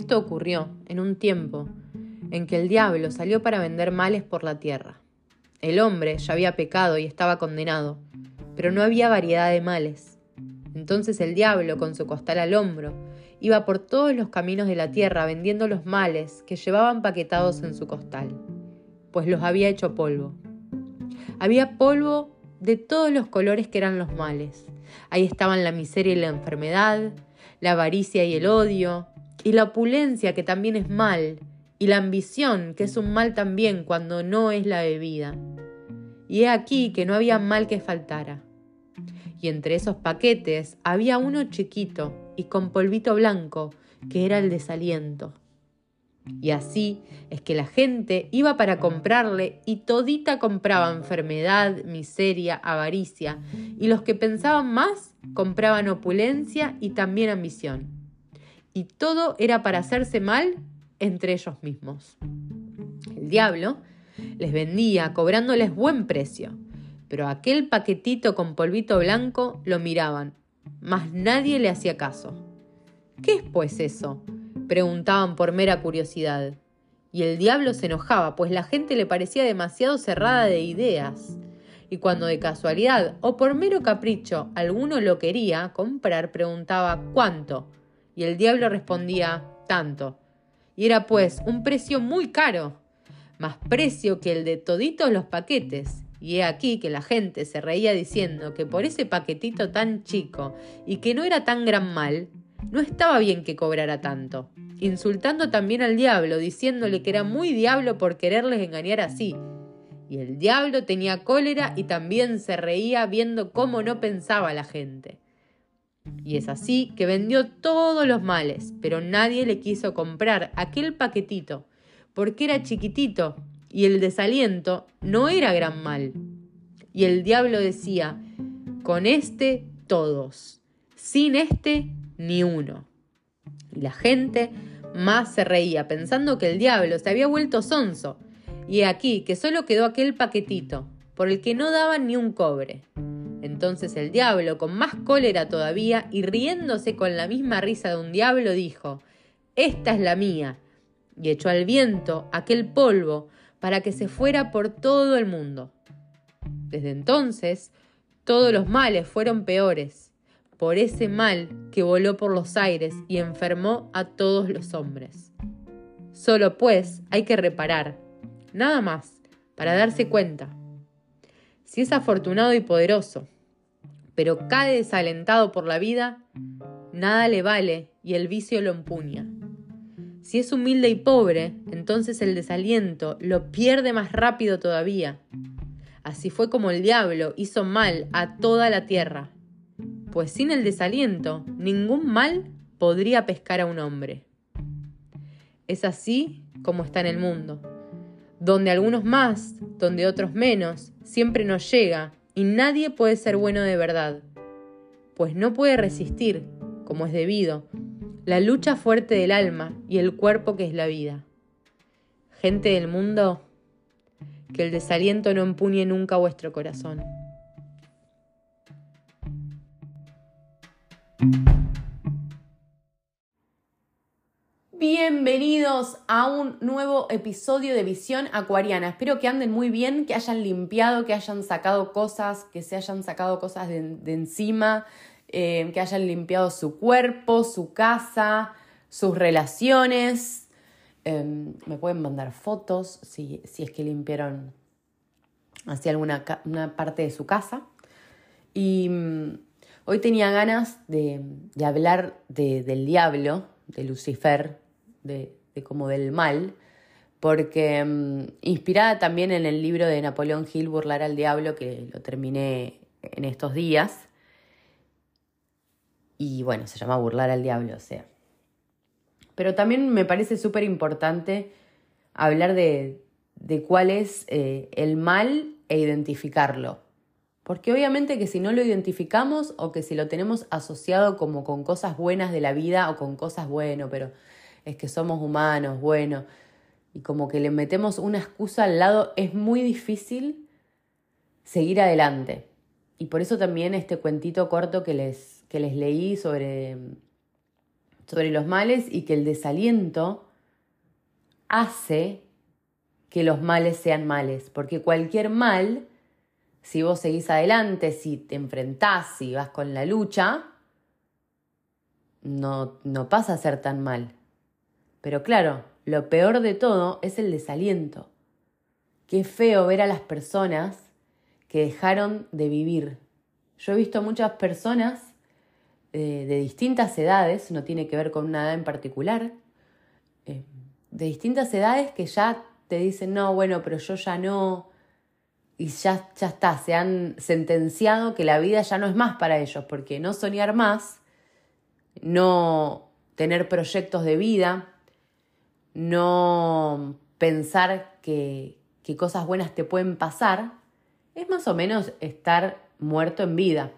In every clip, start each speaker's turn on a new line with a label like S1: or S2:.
S1: Esto ocurrió en un tiempo en que el diablo salió para vender males por la tierra. El hombre ya había pecado y estaba condenado, pero no había variedad de males. Entonces el diablo, con su costal al hombro, iba por todos los caminos de la tierra vendiendo los males que llevaban paquetados en su costal, pues los había hecho polvo. Había polvo de todos los colores que eran los males. Ahí estaban la miseria y la enfermedad, la avaricia y el odio, y la opulencia que también es mal, y la ambición que es un mal también cuando no es la bebida. Y he aquí que no había mal que faltara. Y entre esos paquetes había uno chiquito y con polvito blanco, que era el desaliento. Y así es que la gente iba para comprarle y todita compraba enfermedad, miseria, avaricia, y los que pensaban más compraban opulencia y también ambición. Y todo era para hacerse mal entre ellos mismos. El diablo les vendía cobrándoles buen precio, pero aquel paquetito con polvito blanco lo miraban, mas nadie le hacía caso. ¿Qué es pues eso? preguntaban por mera curiosidad. Y el diablo se enojaba, pues la gente le parecía demasiado cerrada de ideas. Y cuando de casualidad o por mero capricho alguno lo quería comprar, preguntaba ¿cuánto? Y el diablo respondía tanto. Y era pues un precio muy caro, más precio que el de toditos los paquetes. Y he aquí que la gente se reía diciendo que por ese paquetito tan chico y que no era tan gran mal, no estaba bien que cobrara tanto, insultando también al diablo, diciéndole que era muy diablo por quererles engañar así. Y el diablo tenía cólera y también se reía viendo cómo no pensaba la gente. Y es así que vendió todos los males, pero nadie le quiso comprar aquel paquetito, porque era chiquitito y el desaliento no era gran mal. Y el diablo decía, con este todos, sin este ni uno. Y la gente más se reía, pensando que el diablo se había vuelto sonso. Y aquí que solo quedó aquel paquetito, por el que no daban ni un cobre. Entonces el diablo, con más cólera todavía y riéndose con la misma risa de un diablo, dijo, Esta es la mía. Y echó al viento aquel polvo para que se fuera por todo el mundo. Desde entonces, todos los males fueron peores por ese mal que voló por los aires y enfermó a todos los hombres. Solo pues hay que reparar, nada más, para darse cuenta. Si es afortunado y poderoso, pero cae desalentado por la vida, nada le vale y el vicio lo empuña. Si es humilde y pobre, entonces el desaliento lo pierde más rápido todavía. Así fue como el diablo hizo mal a toda la tierra pues sin el desaliento ningún mal podría pescar a un hombre. Es así como está en el mundo, donde algunos más, donde otros menos, siempre nos llega y nadie puede ser bueno de verdad, pues no puede resistir, como es debido, la lucha fuerte del alma y el cuerpo que es la vida. Gente del mundo, que el desaliento no empuñe nunca vuestro corazón. Bienvenidos a un nuevo episodio de Visión Acuariana. Espero que anden muy bien, que hayan limpiado, que hayan sacado cosas, que se hayan sacado cosas de, encima, eh, que hayan limpiado su cuerpo, su casa, sus relaciones. Em, me pueden mandar fotos si, es que limpiaron hacia alguna una parte de su casa. Y mm, Hoy tenía ganas de, hablar del diablo, de Lucifer, de, como del mal, porque mm, inspirada también en el libro de Napoleón Hill, Burlar al Diablo, que lo terminé en estos días. Y bueno, se llama Burlar al Diablo, o sea. Pero también me parece súper importante hablar de, cuál es eh, el mal e identificarlo. Porque obviamente que si no lo identificamos o que si lo tenemos asociado como con cosas buenas de la vida o con cosas bueno, pero es que somos humanos, bueno, y como que le metemos una excusa al lado, es muy difícil seguir adelante. Y por eso también este cuentito corto que les, que les leí sobre, sobre los males y que el desaliento hace que los males sean males, porque cualquier mal, si vos seguís adelante, si te enfrentás, si vas con la lucha, no, no pasa a ser tan mal. Pero claro, lo peor de todo es el desaliento. Qué feo ver a las personas que dejaron de vivir. Yo he visto muchas personas eh, de distintas edades, no tiene que ver con una edad en particular, eh, de distintas edades que ya te dicen, no, bueno, pero yo ya no, y ya, ya está, se han sentenciado que la vida ya no es más para ellos, porque no soñar más, no tener proyectos de vida, no pensar que, que cosas buenas te pueden pasar, es más o menos estar muerto en vida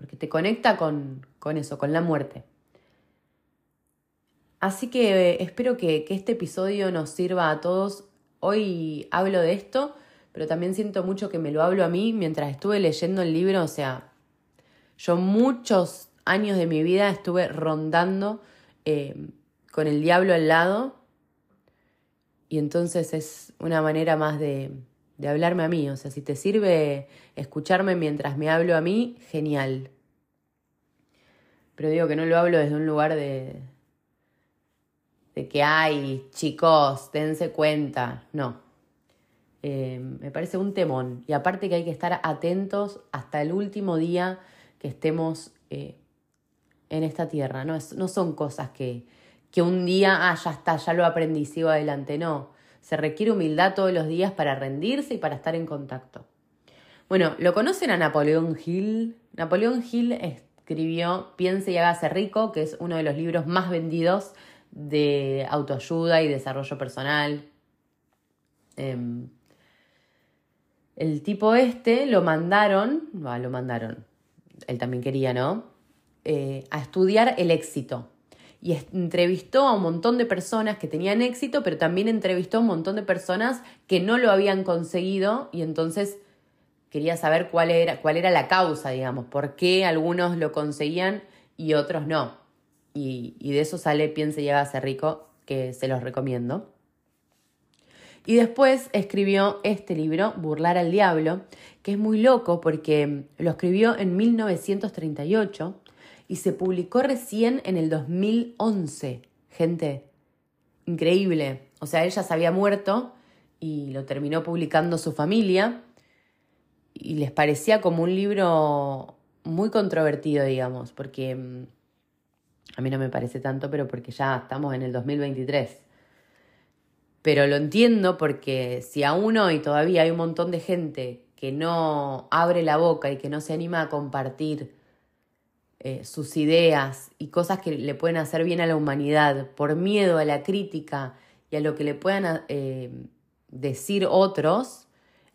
S1: porque te conecta con, eso, con la muerte. Así que eh, espero que, que este episodio nos sirva a todos. Hoy hablo de esto, pero también siento mucho que me lo hablo a mí mientras estuve leyendo el libro. O sea, yo muchos años de mi vida estuve rondando eh, con el diablo al lado. Y entonces es una manera más de, de hablarme a mí. O sea, si te sirve escucharme mientras me hablo a mí, genial. Pero digo que no lo hablo desde un lugar de, de que hay, chicos, dense cuenta. No. Eh, me parece un temón. Y aparte que hay que estar atentos hasta el último día que estemos eh, en esta tierra. No, no son cosas que, que un día, ah, ya está, ya lo aprendí, sigo adelante. No se requiere humildad todos los días para rendirse y para estar en contacto. Bueno, ¿lo conocen a Napoleón Hill? Napoleón Hill escribió Piense y hágase rico, que es uno de los libros más vendidos de autoayuda y desarrollo personal. Em, el tipo este lo mandaron, lo mandaron, él también quería, ¿no? Eh, a estudiar el éxito y entrevistó a un montón de personas que tenían éxito, pero también entrevistó a un montón de personas que no lo habían conseguido y entonces quería saber cuál era, cuál era la causa, digamos, por qué algunos lo conseguían y otros no. Y, de eso sale Piense y ser rico, que se los recomiendo. Y después escribió este libro, Burlar al Diablo, que es muy loco porque lo escribió en 1938 y se publicó recién en el 2011. Gente, increíble. O sea, ella se había muerto y lo terminó publicando su familia y les parecía como un libro muy controvertido, digamos, porque mm, a mí no me parece tanto, pero porque ya estamos en el 2023. Pero lo entiendo porque si aún hoy todavía hay un montón de gente que no abre la boca y que no se anima a compartir eh, sus ideas y cosas que le pueden hacer bien a la humanidad por miedo a la crítica y a lo que le puedan eh, decir otros,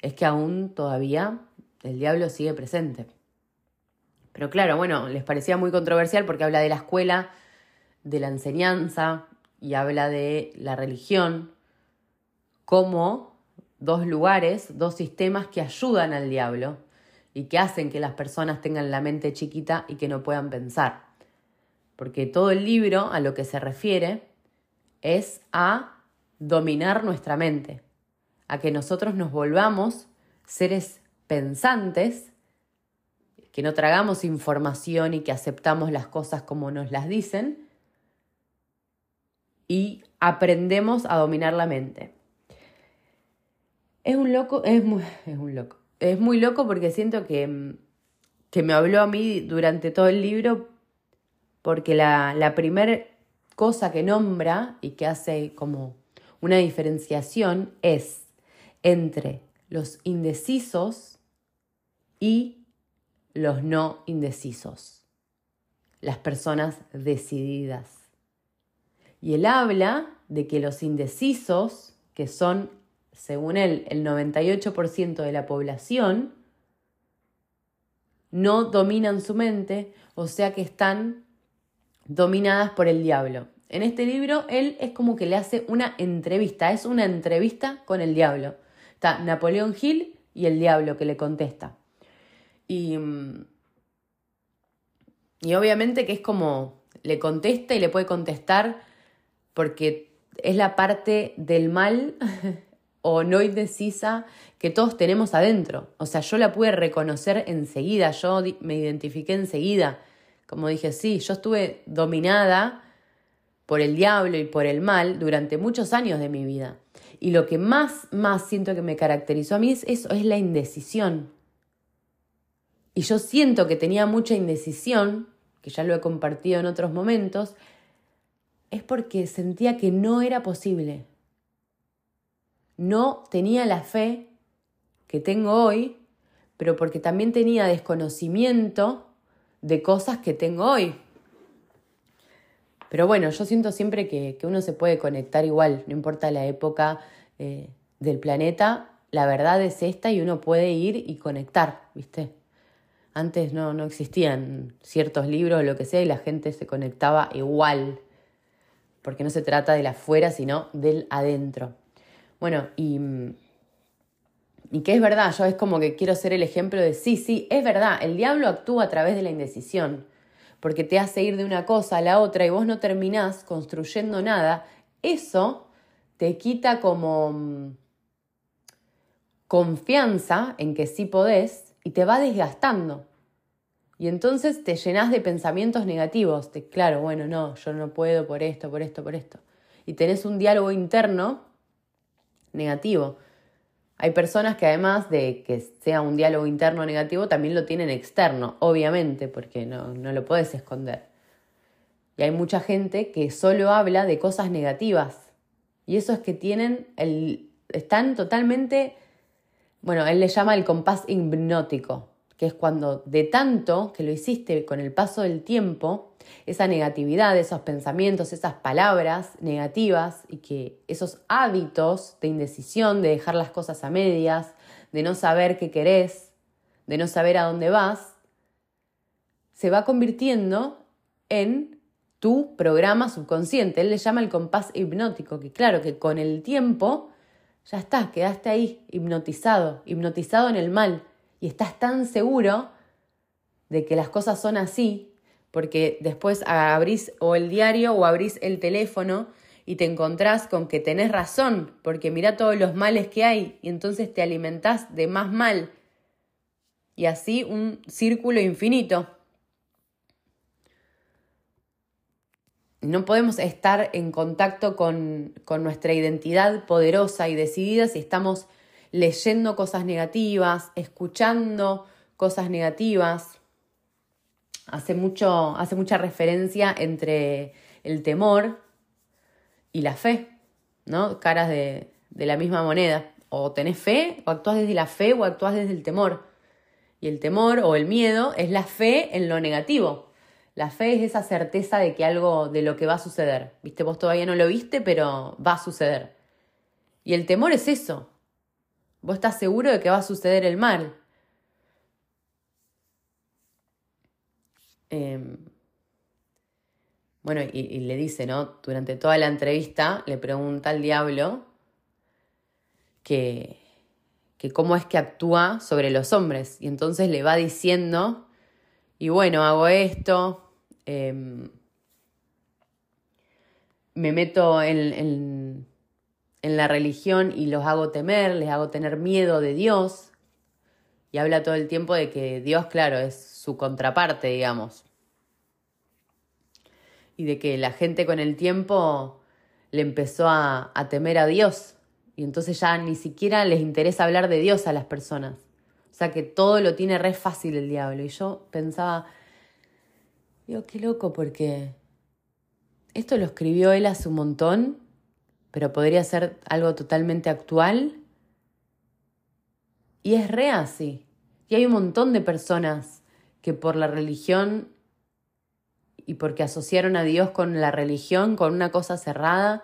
S1: es que aún todavía el diablo sigue presente. Pero claro, bueno, les parecía muy controversial porque habla de la escuela, de la enseñanza y habla de la religión como dos lugares, dos sistemas que ayudan al diablo y que hacen que las personas tengan la mente chiquita y que no puedan pensar. Porque todo el libro a lo que se refiere es a dominar nuestra mente, a que nosotros nos volvamos seres pensantes, que no tragamos información y que aceptamos las cosas como nos las dicen, y aprendemos a dominar la mente. Es un loco, es, muy, un loco es muy loco porque siento que, que me habló a mí durante todo el libro porque la, la primera cosa que nombra y que hace como una diferenciación es entre los indecisos y los no indecisos, las personas decididas. Y él habla de que los indecisos, que son según él, el 98% de la población no dominan su mente, o sea que están dominadas por el diablo. En este libro, él es como que le hace una entrevista, es una entrevista con el diablo. Está Napoleón Hill y el diablo que le contesta. Y, y obviamente que es como le contesta y le puede contestar porque es la parte del mal o no indecisa que todos tenemos adentro. O sea, yo la pude reconocer enseguida, yo me identifiqué enseguida. Como dije, sí, yo estuve dominada por el diablo y por el mal durante muchos años de mi vida. Y lo que más, más siento que me caracterizó a mí es eso, es la indecisión. Y yo siento que tenía mucha indecisión, que ya lo he compartido en otros momentos, es porque sentía que no era posible. No tenía la fe que tengo hoy, pero porque también tenía desconocimiento de cosas que tengo hoy. Pero bueno, yo siento siempre que, uno se puede conectar igual, no importa la época eh, del planeta, la verdad es esta y uno puede ir y conectar, ¿viste? Antes no, no existían ciertos libros o lo que sea y la gente se conectaba igual, porque no se trata del afuera, sino del adentro. Bueno, y, y que es verdad, yo es como que quiero ser el ejemplo de sí, sí, es verdad, el diablo actúa a través de la indecisión porque te hace ir de una cosa a la otra y vos no terminás construyendo nada, eso te quita como mm, confianza en que sí podés y te va desgastando. Y entonces te llenas de pensamientos negativos, de claro, bueno, no, yo no puedo por esto, por esto, por esto. Y tenés un diálogo interno negativo. Hay personas que además de que sea un diálogo interno negativo, también lo tienen externo, obviamente, porque no, no lo puedes esconder. Y hay mucha gente que solo habla de cosas negativas. Y eso es que tienen el. están totalmente. Bueno, él le llama el compás hipnótico, que es cuando de tanto que lo hiciste con el paso del tiempo, esa negatividad, esos pensamientos, esas palabras negativas y que esos hábitos de indecisión, de dejar las cosas a medias, de no saber qué querés, de no saber a dónde vas, se va convirtiendo en tu programa subconsciente. Él le llama el compás hipnótico, que claro que con el tiempo ya estás, quedaste ahí hipnotizado, hipnotizado en el mal y estás tan seguro de que las cosas son así porque después abrís o el diario o abrís el teléfono y te encontrás con que tenés razón, porque mira todos los males que hay y entonces te alimentás de más mal. Y así un círculo infinito. No podemos estar en contacto con, con nuestra identidad poderosa y decidida si estamos leyendo cosas negativas, escuchando cosas negativas hace, mucho, hace mucha referencia entre el temor y la fe, ¿no? Caras de, de la misma moneda. O tenés fe, o actúas desde la fe, o actúas desde el temor. Y el temor o el miedo es la fe en lo negativo. La fe es esa certeza de que algo, de lo que va a suceder. Viste, vos todavía no lo viste, pero va a suceder. Y el temor es eso. Vos estás seguro de que va a suceder el mal. Em, bueno, y, le dice, ¿no? Durante toda la entrevista le pregunta al diablo que, que cómo es que actúa sobre los hombres. Y entonces le va diciendo, y bueno, hago esto, em, me meto en, en la religión y los hago temer, les hago tener miedo de Dios. Y habla todo el tiempo de que Dios, claro, es su contraparte, digamos y de que la gente con el tiempo le empezó a, temer a Dios y entonces ya ni siquiera les interesa hablar de Dios a las personas. O sea que todo lo tiene re fácil el diablo. Y yo pensaba, digo, qué loco porque esto lo escribió él hace un montón, pero podría ser algo totalmente actual. Y es re así. Y hay un montón de personas que por la religión y porque asociaron a Dios con la religión, con una cosa cerrada,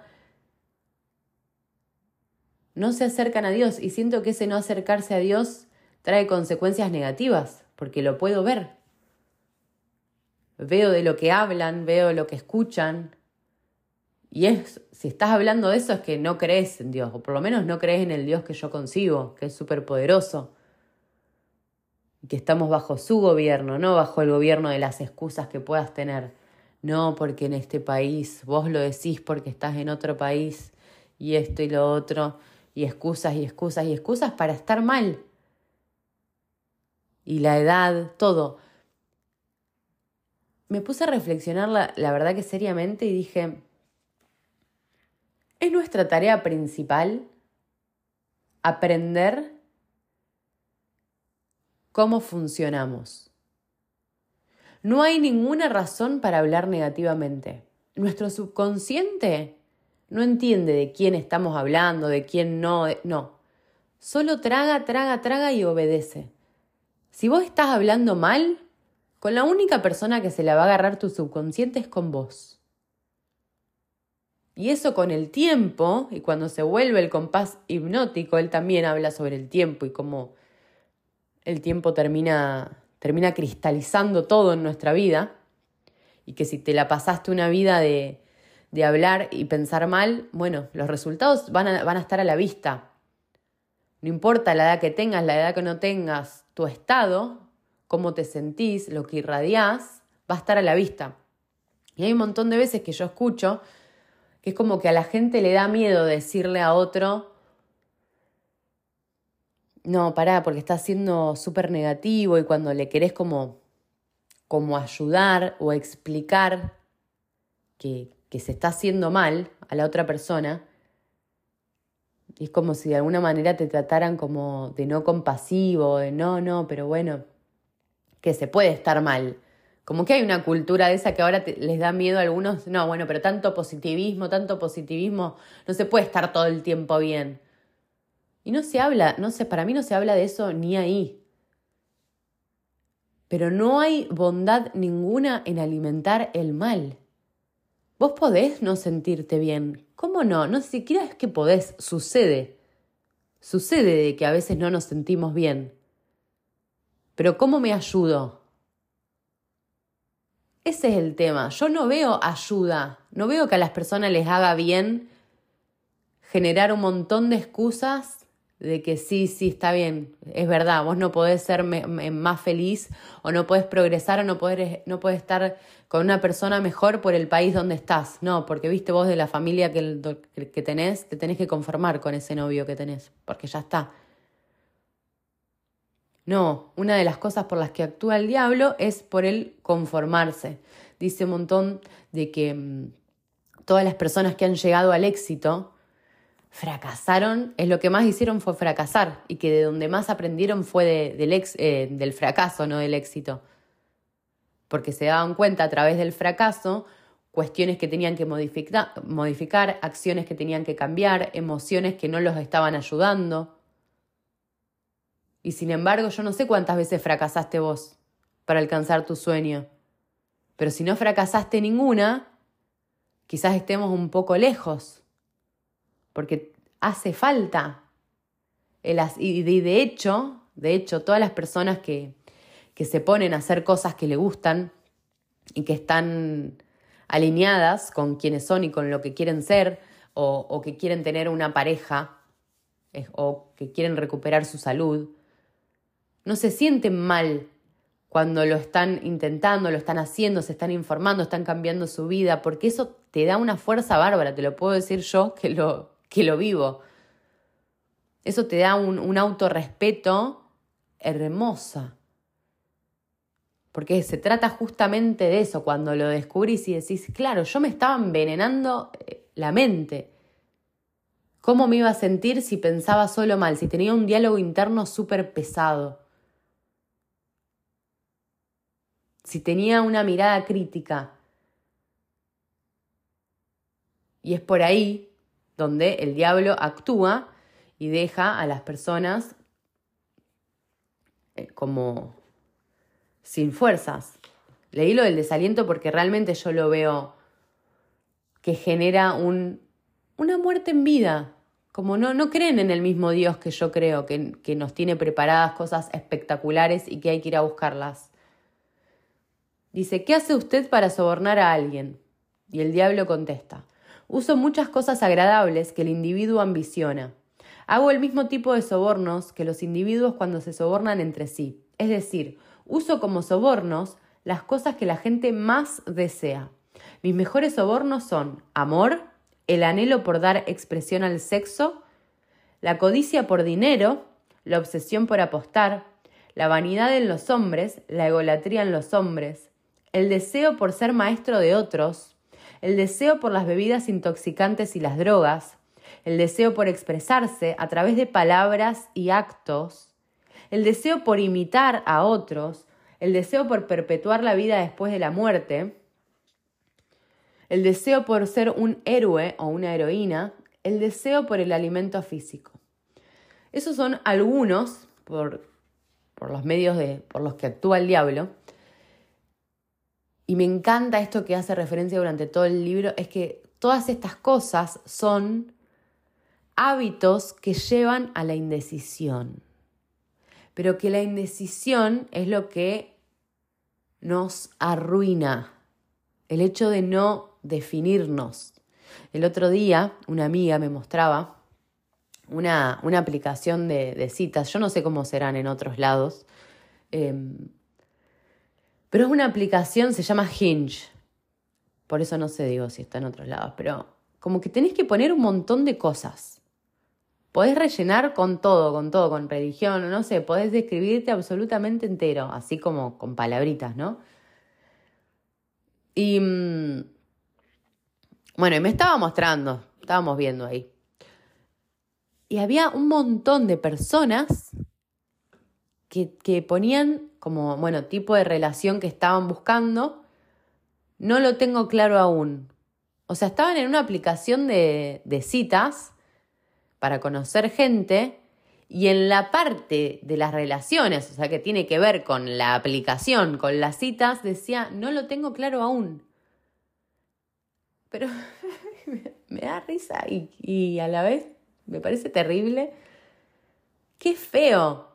S1: no se acercan a Dios y siento que ese no acercarse a Dios trae consecuencias negativas, porque lo puedo ver. Veo de lo que hablan, veo lo que escuchan. Y es, si estás hablando de eso es que no crees en Dios, o por lo menos no crees en el Dios que yo consigo, que es súper poderoso que estamos bajo su gobierno, no bajo el gobierno de las excusas que puedas tener. no porque en este país, vos lo decís porque estás en otro país y esto y lo otro, y excusas y excusas y excusas para estar mal. Y la edad, todo. Me puse a reflexionar la, la verdad que seriamente y dije, ¿es nuestra tarea principal aprender cómo funcionamos? No hay ninguna razón para hablar negativamente. Nuestro subconsciente no entiende de quién estamos hablando, de quién no, no. Solo traga, traga, traga y obedece. Si vos estás hablando mal, con la única persona que se la va a agarrar tu subconsciente es con vos. Y eso con el tiempo, y cuando se vuelve el compás hipnótico, él también habla sobre el tiempo y cómo el tiempo termina termina cristalizando todo en nuestra vida y que si te la pasaste una vida de, de hablar y pensar mal, bueno, los resultados van a, van a estar a la vista. No importa la edad que tengas, la edad que no tengas, tu estado, cómo te sentís, lo que irradiás, va a estar a la vista. Y hay un montón de veces que yo escucho que es como que a la gente le da miedo decirle a otro, no, pará, porque está siendo súper negativo y cuando le querés como, como ayudar o explicar que, que se está haciendo mal a la otra persona, es como si de alguna manera te trataran como de no compasivo, de no, no, pero bueno, que se puede estar mal. Como que hay una cultura de esa que ahora les da miedo a algunos, no, bueno, pero tanto positivismo, tanto positivismo, no se puede estar todo el tiempo bien. Y no se habla, no sé, para mí no se habla de eso ni ahí. Pero no hay bondad ninguna en alimentar el mal. Vos podés no sentirte bien. ¿Cómo no? No siquiera es que podés, sucede. Sucede de que a veces no nos sentimos bien. Pero ¿cómo me ayudo? Ese es el tema. Yo no veo ayuda. No veo que a las personas les haga bien generar un montón de excusas de que sí, sí, está bien, es verdad, vos no podés ser más feliz o no podés progresar o no podés, no podés estar con una persona mejor por el país donde estás. No, porque viste vos de la familia que, que tenés, te tenés que conformar con ese novio que tenés, porque ya está. No, una de las cosas por las que actúa el diablo es por el conformarse. Dice un montón de que mm, todas las personas que han llegado al éxito, fracasaron, es lo que más hicieron fue fracasar y que de donde más aprendieron fue eh, del fracaso, no del éxito. Porque se daban cuenta a través del fracaso cuestiones que tenían que modificar, acciones que tenían que cambiar, emociones que no los estaban ayudando. Y sin embargo, yo no sé cuántas veces fracasaste vos para alcanzar tu sueño. Pero si no fracasaste ninguna, quizás estemos un poco lejos porque hace falta. y de hecho, de hecho, todas las personas que, que se ponen a hacer cosas que le gustan y que están alineadas con quienes son y con lo que quieren ser, o que quieren tener una pareja, o que quieren recuperar su salud, no se sienten mal cuando lo están intentando, lo están haciendo, se están informando, están cambiando su vida, porque eso te da una fuerza bárbara, te lo puedo decir yo que lo, que lo vivo. Eso te da un, un autorrespeto hermosa. Porque se trata justamente de eso, cuando lo descubrís y decís, claro, yo me estaba envenenando eh, la mente. ¿Cómo me iba a sentir si pensaba solo mal, si tenía un diálogo interno súper pesado? Si tenía una mirada crítica. Y es por ahí donde el diablo actúa y deja a las personas eh, como sin fuerzas. Leí lo del desaliento porque realmente yo lo veo que genera un, una muerte en vida. Como no, no creen en el mismo Dios que yo creo, que, que nos tiene preparadas cosas espectaculares y que hay que ir a buscarlas. Dice, ¿qué hace usted para sobornar a alguien? Y el diablo contesta, Uso muchas cosas agradables que el individuo ambiciona. Hago el mismo tipo de sobornos que los individuos cuando se sobornan entre sí. Es decir, uso como sobornos las cosas que la gente más desea. Mis mejores sobornos son amor, el anhelo por dar expresión al sexo, la codicia por dinero, la obsesión por apostar, la vanidad en los hombres, la egolatría en los hombres, el deseo por ser maestro de otros, el deseo por las bebidas intoxicantes y las drogas, el deseo por expresarse a través de palabras y actos, el deseo por imitar a otros, el deseo por perpetuar la vida después de la muerte, el deseo por ser un héroe o una heroína, el deseo por el alimento físico. Esos son algunos, por, por los medios de, por los que actúa el diablo, y me encanta esto que hace referencia durante todo el libro, es que todas estas cosas son hábitos que llevan a la indecisión, pero que la indecisión es lo que nos arruina, el hecho de no definirnos. El otro día una amiga me mostraba una, una aplicación de, citas, yo no sé cómo serán en otros lados, em, pero es una aplicación, se llama Hinge. Por eso no sé, digo, si está en otros lados, pero como que tenés que poner un montón de cosas. Podés rellenar con todo, con todo, con religión, no sé, podés describirte absolutamente entero, así como con palabritas, ¿no? Y mm, bueno, y me estaba mostrando, estábamos viendo ahí. Y había un montón de personas que, ponían como, bueno, tipo de relación que estaban buscando, no lo tengo claro aún. O sea, estaban en una aplicación de, citas para conocer gente y en la parte de las relaciones, o sea, que tiene que ver con la aplicación, con las citas, decía, no lo tengo claro aún. Pero me da risa y a la vez me parece terrible. Qué feo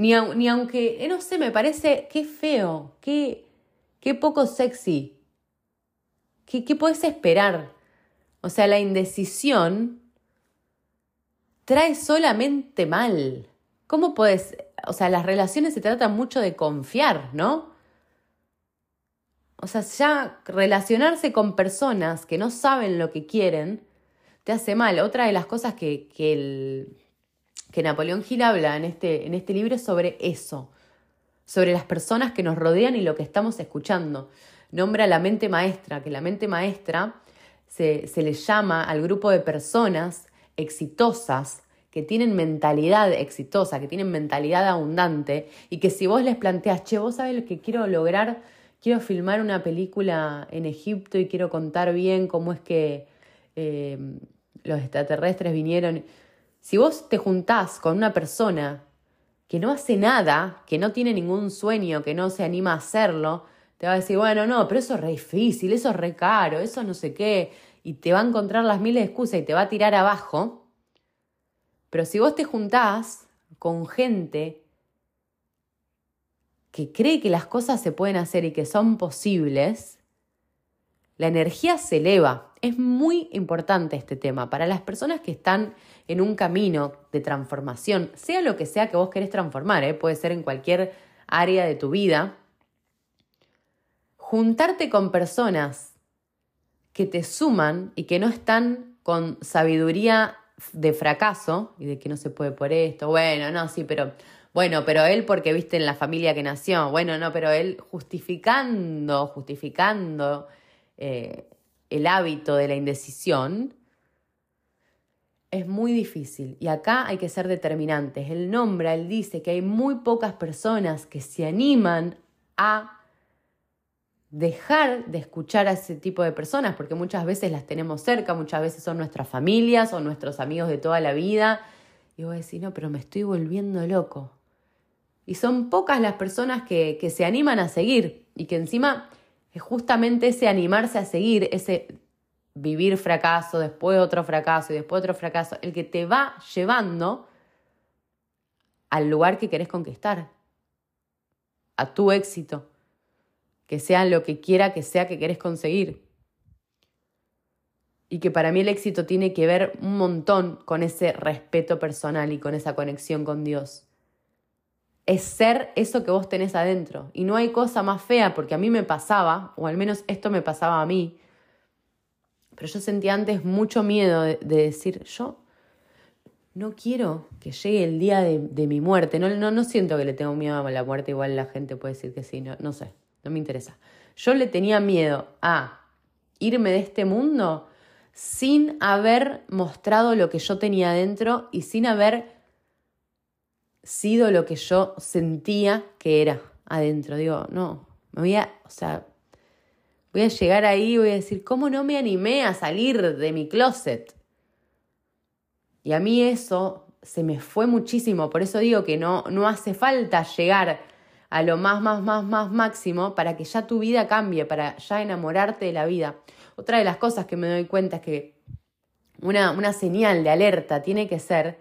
S1: ni, aunque, eh, no sé, me parece, qué feo, qué, qué poco sexy. ¿Qué, ¿Qué puedes esperar? O sea, la indecisión trae solamente mal. ¿Cómo puedes? O sea, las relaciones se tratan mucho de confiar, ¿no? O sea, ya relacionarse con personas que no saben lo que quieren te hace mal. Otra de las cosas que, que el, que Napoleón Gil habla en este, en este libro sobre eso, sobre las personas que nos rodean y lo que estamos escuchando. Nombra la mente maestra, que la mente maestra se, se le llama al grupo de personas exitosas que tienen mentalidad exitosa, que tienen mentalidad abundante y que si vos les planteas, che, vos sabés lo que quiero lograr, quiero filmar una película en Egipto y quiero contar bien cómo es que eh, los extraterrestres vinieron si vos te juntás con una persona que no hace nada, que no tiene ningún sueño, que no se anima a hacerlo, te va a decir, bueno, no, pero eso es re difícil, eso es re caro, eso no sé qué, y te va a encontrar las miles de excusas y te va a tirar abajo. Pero si vos te juntás con gente que cree que las cosas se pueden hacer y que son posibles, la energía se eleva. Es muy importante este tema para las personas que están en un camino de transformación, sea lo que sea que vos querés transformar, ¿eh? puede ser en cualquier área de tu vida. Juntarte con personas que te suman y que no están con sabiduría de fracaso y de que no se puede por esto. Bueno, no, sí, pero bueno, pero él porque viste en la familia que nació. Bueno, no, pero él justificando, justificando eh, el hábito de la indecisión, es muy difícil. Y acá hay que ser determinantes. Él nombra, él dice que hay muy pocas personas que se animan a dejar de escuchar a ese tipo de personas, porque muchas veces las tenemos cerca, muchas veces son nuestras familias o nuestros amigos de toda la vida. Y vos decís, no, pero me estoy volviendo loco. Y son pocas las personas que, que se animan a seguir y que encima es justamente ese animarse a seguir, ese vivir fracaso, después otro fracaso y después otro fracaso, el que te va llevando al lugar que querés conquistar, a tu éxito, que sea lo que quiera que sea que querés conseguir. Y que para mí el éxito tiene que ver un montón con ese respeto personal y con esa conexión con Dios. Es ser eso que vos tenés adentro. Y no hay cosa más fea, porque a mí me pasaba, o al menos esto me pasaba a mí, pero yo sentía antes mucho miedo de, decir, yo no quiero que llegue el día de, mi muerte. No, no, no siento que le tengo miedo a la muerte, igual la gente puede decir que sí, no, no sé, no me interesa. Yo le tenía miedo a irme de este mundo sin haber mostrado lo que yo tenía adentro y sin haber sido lo que yo sentía que era adentro. Digo, no, me voy a, o sea, voy a llegar ahí y voy a decir, ¿cómo no me animé a salir de mi closet? Y a mí eso se me fue muchísimo, por eso digo que no, no hace falta llegar a lo más, más, más, más máximo para que ya tu vida cambie, para ya enamorarte de la vida. Otra de las cosas que me doy cuenta es que una, una señal de alerta tiene que ser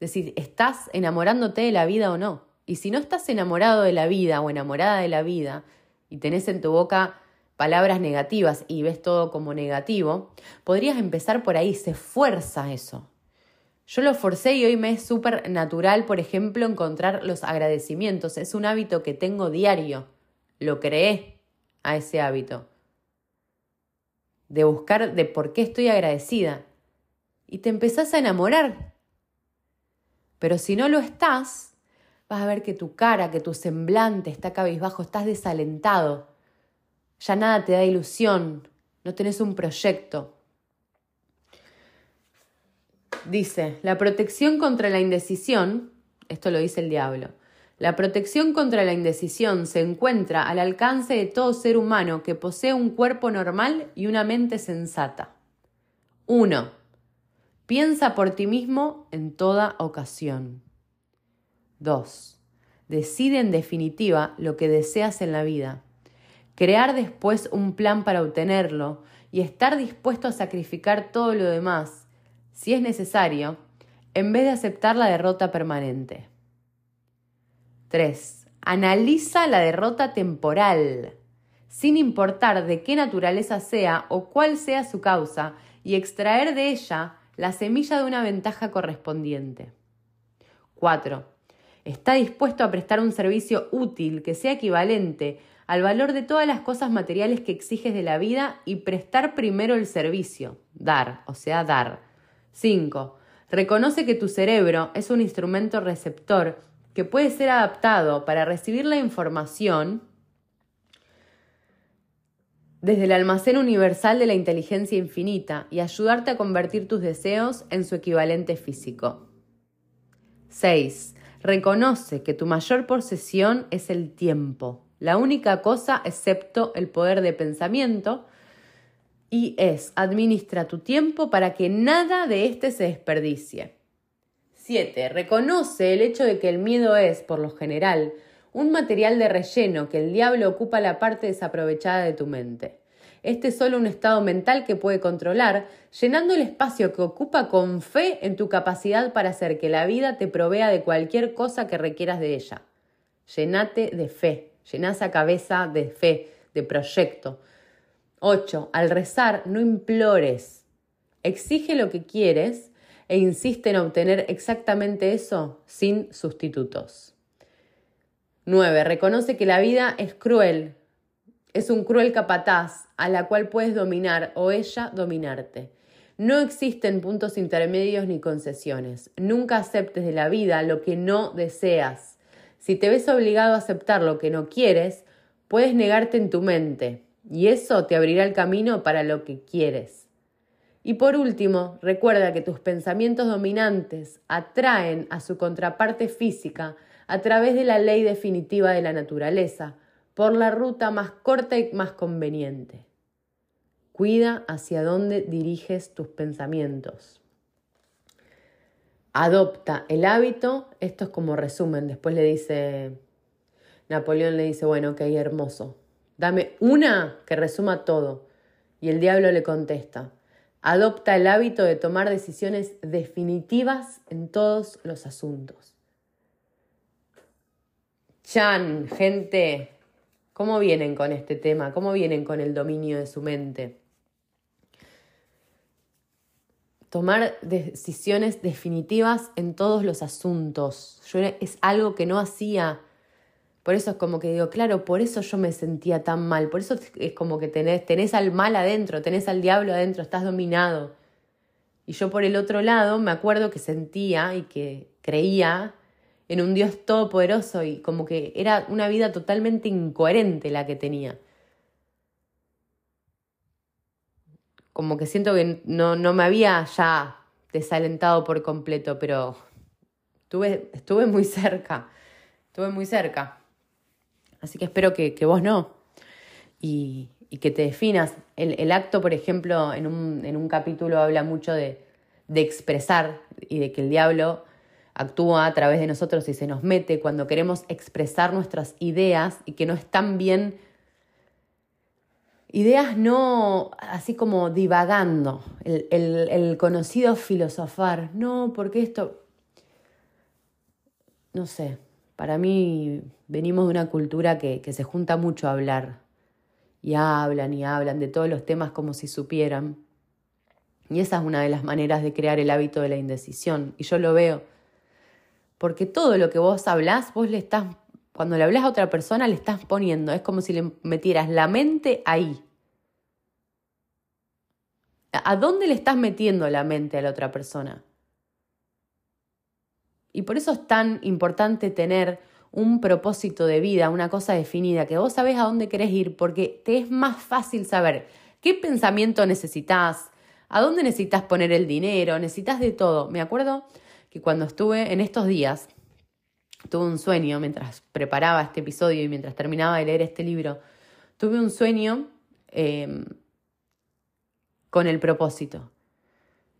S1: decir, ¿estás enamorándote de la vida o no? Y si no estás enamorado de la vida o enamorada de la vida y tenés en tu boca palabras negativas y ves todo como negativo, podrías empezar por ahí, se fuerza eso. Yo lo forcé y hoy me es súper natural, por ejemplo, encontrar los agradecimientos. Es un hábito que tengo diario. Lo creé a ese hábito. De buscar de por qué estoy agradecida. Y te empezás a enamorar. Pero si no lo estás, vas a ver que tu cara, que tu semblante está cabizbajo, estás desalentado. Ya nada te da ilusión, no tenés un proyecto, Dice, la protección contra la indecisión, esto lo dice el diablo, la protección contra la indecisión se encuentra al alcance de todo ser humano que posee un cuerpo normal y una mente sensata. 1. Piensa por ti mismo en toda ocasión. 2. Decide en definitiva lo que deseas en la vida. Crear después un plan para obtenerlo y estar dispuesto a sacrificar todo lo demás si es necesario, en vez de aceptar la derrota permanente. 3. Analiza la derrota temporal, sin importar de qué naturaleza sea o cuál sea su causa, y extraer de ella la semilla de una ventaja correspondiente. 4. Está dispuesto a prestar un servicio útil que sea equivalente al valor de todas las cosas materiales que exiges de la vida y prestar primero el servicio, dar, o sea, dar 5. Reconoce que tu cerebro es un instrumento receptor que puede ser adaptado para recibir la información desde el almacén universal de la inteligencia infinita y ayudarte a convertir tus deseos en su equivalente físico. 6. Reconoce que tu mayor posesión es el tiempo, la única cosa excepto el poder de pensamiento y es administra tu tiempo para que nada de éste se desperdicie. 7. Reconoce el hecho de que el miedo es, por lo general, un material de relleno que el diablo ocupa la parte desaprovechada de tu mente. Este es solo un estado mental que puede controlar, llenando el espacio que ocupa con fe en tu capacidad para hacer que la vida te provea de cualquier cosa que requieras de ella. Llenate de fe, llena esa cabeza de fe, de proyecto, 8. Al rezar, no implores. Exige lo que quieres e insiste en obtener exactamente eso sin sustitutos. 9. Reconoce que la vida es cruel. Es un cruel capataz a la cual puedes dominar o ella dominarte. No existen puntos intermedios ni concesiones. Nunca aceptes de la vida lo que no deseas. Si te ves obligado a aceptar lo que no quieres, puedes negarte en tu mente, y eso te abrirá el camino para lo que quieres. Y por último, recuerda que tus pensamientos dominantes atraen a su contraparte física a través de la ley definitiva de la naturaleza, por la ruta más corta y más conveniente. Cuida hacia dónde diriges tus pensamientos. Adopta el hábito, esto es como resumen, después le dice, Napoleón le dice, bueno, ok, hermoso, Dame una que resuma todo. Y el diablo le contesta, adopta el hábito de tomar decisiones definitivas en todos los asuntos. Chan, gente, ¿cómo vienen con este tema? ¿Cómo vienen con el dominio de su mente? tomar decisiones definitivas en todos los asuntos. Yo es algo que no hacía. Por eso es como que digo, claro, por eso yo me sentía tan mal. Por eso es como que tenés, tenés al mal adentro, tenés al diablo adentro, estás dominado. Y yo por el otro lado me acuerdo que sentía y que creía en un Dios todopoderoso y como que era una vida totalmente incoherente la que tenía. como que siento que no, no me había ya desalentado por completo, pero estuve, estuve muy cerca, estuve muy cerca. Así que espero que, vos no. Y, que te definas. El, acto, por ejemplo, en un, en un capítulo habla mucho de, de expresar y de que el diablo actúa a través de nosotros y se nos mete cuando queremos expresar nuestras ideas y que no están bien Ideas no así como divagando, el, conocido filosofar, no, porque esto, no sé, para mí venimos de una cultura que, que se junta mucho a hablar y hablan y hablan de todos los temas como si supieran. Y esa es una de las maneras de crear el hábito de la indecisión. Y yo lo veo. Porque todo lo que vos hablás, vos le estás cuando le hablas a otra persona le estás poniendo, es como si le metieras la mente ahí. ¿A dónde le estás metiendo la mente a la otra persona? Y por eso es tan importante tener un propósito de vida, una cosa definida, que vos sabés a dónde querés ir, porque te es más fácil saber qué pensamiento necesitas, a dónde necesitas poner el dinero, necesitas de todo. Me acuerdo que cuando estuve en estos días, tuve un sueño mientras preparaba este episodio y mientras terminaba de leer este libro, tuve un sueño em, con el propósito,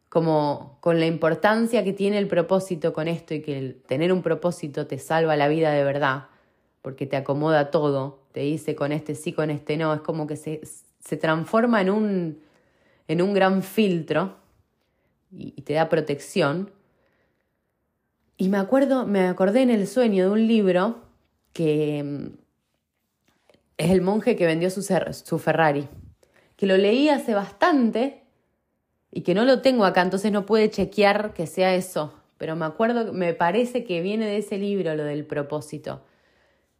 S1: como con la importancia que tiene el propósito con esto y que tener un propósito te salva la vida de verdad, porque te acomoda todo, te dice con este sí, con este no, es como que se, se transforma en un, en un gran filtro y te da protección y me acuerdo, me acordé en el sueño de un libro que mm, es el monje que vendió su, su Ferrari, que lo leí hace bastante y que no lo tengo acá, entonces no puede chequear que sea eso. Pero me acuerdo, me parece que viene de ese libro lo del propósito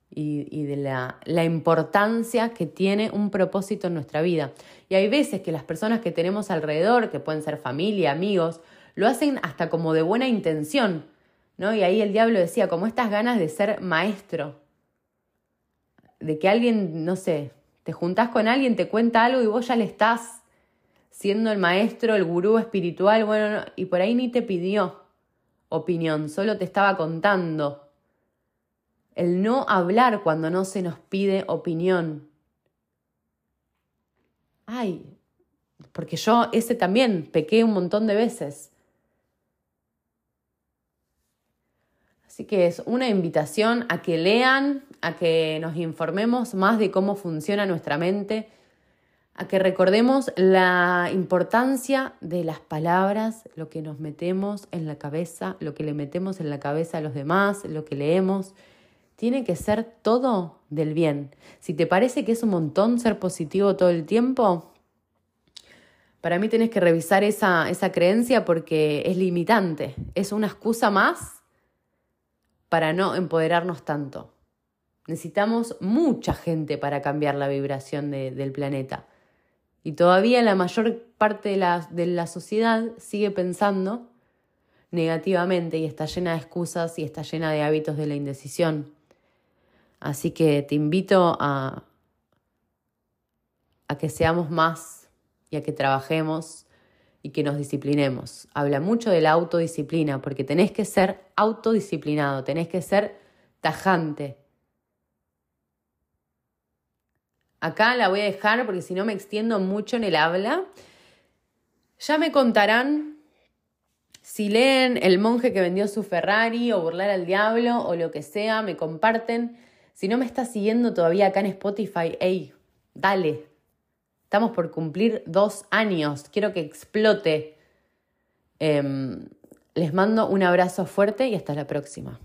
S1: y, y de la, la, importancia que tiene un propósito en nuestra vida. Y hay veces que las personas que tenemos alrededor, que pueden ser familia, amigos, lo hacen hasta como de buena intención, y ahí el diablo decía, como estas ganas de ser maestro, de que alguien, no sé, te juntás con alguien, te cuenta algo y vos ya le estás siendo el maestro, el gurú espiritual, bueno, y por ahí ni te pidió opinión, solo te estaba contando. El no hablar cuando no se nos pide opinión. Ay, porque yo ese también pequé un montón de veces. Así que es una invitación a que lean, a que nos informemos más de cómo funciona nuestra mente, a que recordemos la importancia de las palabras, lo que nos metemos en la cabeza, lo que le metemos en la cabeza a los demás, lo que leemos. Tiene que ser todo del bien. Si te parece que es un montón ser positivo todo el tiempo, para mí tienes que revisar esa, esa creencia porque es limitante. Es una excusa más para no empoderarnos tanto. Necesitamos mucha gente para cambiar la vibración del planeta. Y todavía la mayor parte de la, de la sociedad sigue pensando negativamente y está llena de excusas y está llena de hábitos de la indecisión. Así que te invito a, a que seamos más y a que trabajemos y que nos disciplinemos. Habla mucho de la autodisciplina, porque tenés que ser autodisciplinado, tenés que ser tajante. Acá la voy a dejar porque si no me extiendo mucho en el habla. Ya me contarán si leen El monje que vendió su Ferrari o Burlar al Diablo o lo que sea, me comparten. Si no me estás siguiendo todavía acá en Spotify, hey, dale, Estamos por cumplir dos años. Quiero que explote. Em, les mando un abrazo fuerte y hasta la próxima.